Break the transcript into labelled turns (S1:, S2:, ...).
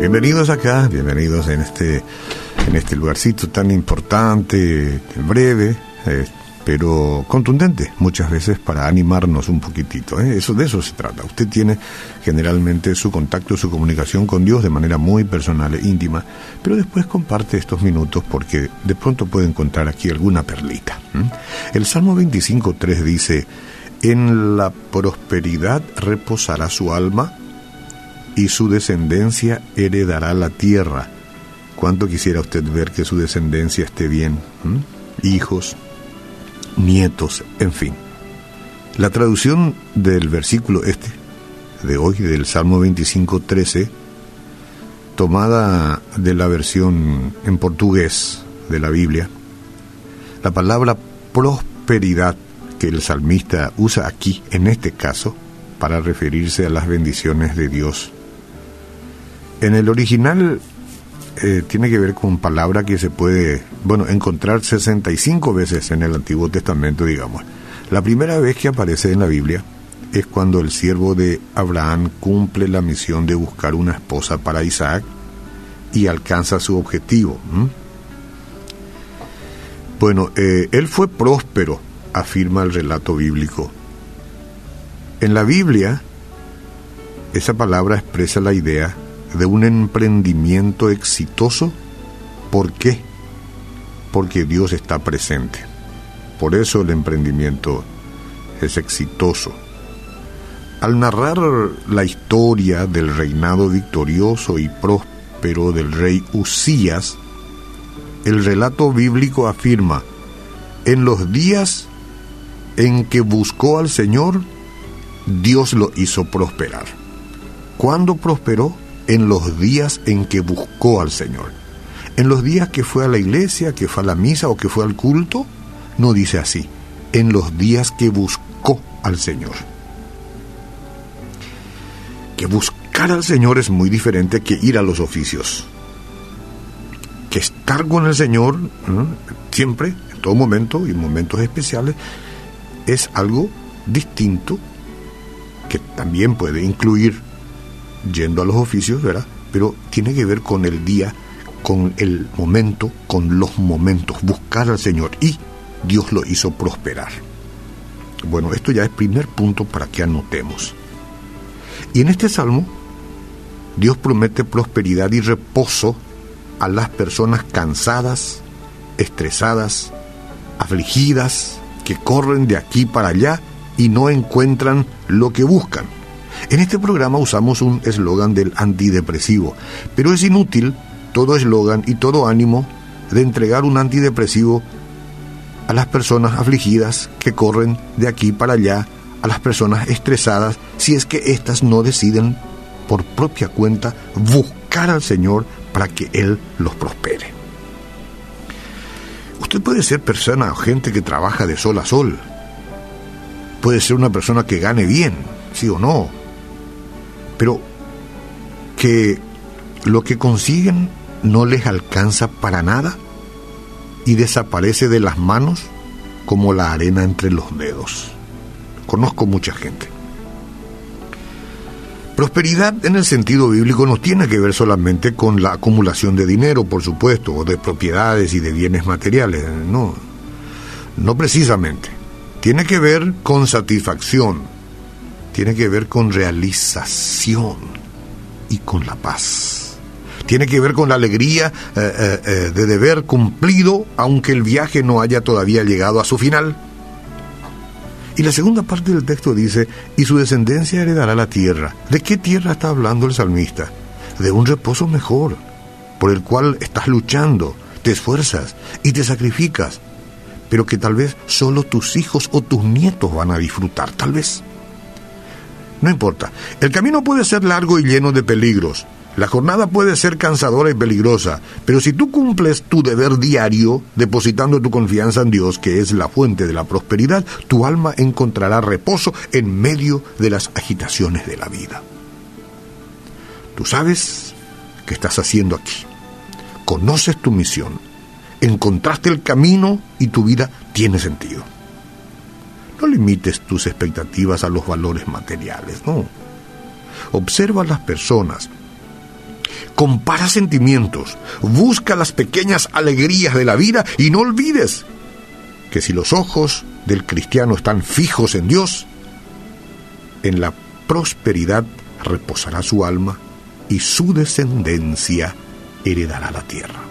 S1: Bienvenidos acá, bienvenidos en este, en este lugarcito tan importante, breve, eh, pero contundente muchas veces para animarnos un poquitito. ¿eh? Eso de eso se trata. Usted tiene generalmente su contacto, su comunicación con Dios de manera muy personal e íntima, pero después comparte estos minutos porque de pronto puede encontrar aquí alguna perlita. El Salmo 25.3 dice, en la prosperidad reposará su alma y su descendencia heredará la tierra. ¿Cuánto quisiera usted ver que su descendencia esté bien? Hijos, nietos, en fin. La traducción del versículo este, de hoy, del Salmo 25, 13, tomada de la versión en portugués de la Biblia, la palabra prosperidad que el salmista usa aquí, en este caso, para referirse a las bendiciones de Dios. En el original eh, tiene que ver con palabra que se puede, bueno, encontrar 65 veces en el Antiguo Testamento, digamos. La primera vez que aparece en la Biblia es cuando el siervo de Abraham cumple la misión de buscar una esposa para Isaac y alcanza su objetivo. Bueno, eh, él fue próspero, afirma el relato bíblico. En la Biblia, esa palabra expresa la idea de un emprendimiento exitoso. ¿Por qué? Porque Dios está presente. Por eso el emprendimiento es exitoso. Al narrar la historia del reinado victorioso y próspero del rey Usías, el relato bíblico afirma, en los días en que buscó al Señor, Dios lo hizo prosperar. ¿Cuándo prosperó? en los días en que buscó al Señor. En los días que fue a la iglesia, que fue a la misa o que fue al culto, no dice así. En los días que buscó al Señor. Que buscar al Señor es muy diferente que ir a los oficios. Que estar con el Señor siempre, en todo momento y en momentos especiales, es algo distinto que también puede incluir yendo a los oficios, ¿verdad? Pero tiene que ver con el día, con el momento, con los momentos, buscar al Señor y Dios lo hizo prosperar. Bueno, esto ya es primer punto para que anotemos. Y en este salmo, Dios promete prosperidad y reposo a las personas cansadas, estresadas, afligidas, que corren de aquí para allá y no encuentran lo que buscan. En este programa usamos un eslogan del antidepresivo, pero es inútil todo eslogan y todo ánimo de entregar un antidepresivo a las personas afligidas que corren de aquí para allá, a las personas estresadas, si es que éstas no deciden por propia cuenta buscar al Señor para que Él los prospere. Puede ser persona o gente que trabaja de sol a sol. Puede ser una persona que gane bien, sí o no pero que lo que consiguen no les alcanza para nada y desaparece de las manos como la arena entre los dedos. Conozco mucha gente. Prosperidad en el sentido bíblico no tiene que ver solamente con la acumulación de dinero, por supuesto, o de propiedades y de bienes materiales, no, no precisamente. Tiene que ver con satisfacción, tiene que ver con realización y con la paz. Tiene que ver con la alegría eh, eh, eh, de deber cumplido, aunque el viaje no haya todavía llegado a su final. Y la segunda parte del texto dice, y su descendencia heredará la tierra. ¿De qué tierra está hablando el salmista? De un reposo mejor, por el cual estás luchando, te esfuerzas y te sacrificas, pero que tal vez solo tus hijos o tus nietos van a disfrutar, tal vez. No importa. El camino puede ser largo y lleno de peligros. La jornada puede ser cansadora y peligrosa, pero si tú cumples tu deber diario, depositando tu confianza en Dios, que es la fuente de la prosperidad, tu alma encontrará reposo en medio de las agitaciones de la vida. Tú sabes qué estás haciendo aquí. Conoces tu misión. Encontraste el camino y tu vida tiene sentido. No limites tus expectativas a los valores materiales, no. Observa a las personas, compara sentimientos, busca las pequeñas alegrías de la vida y no olvides que si los ojos del cristiano están fijos en Dios, en la prosperidad reposará su alma y su descendencia heredará la tierra.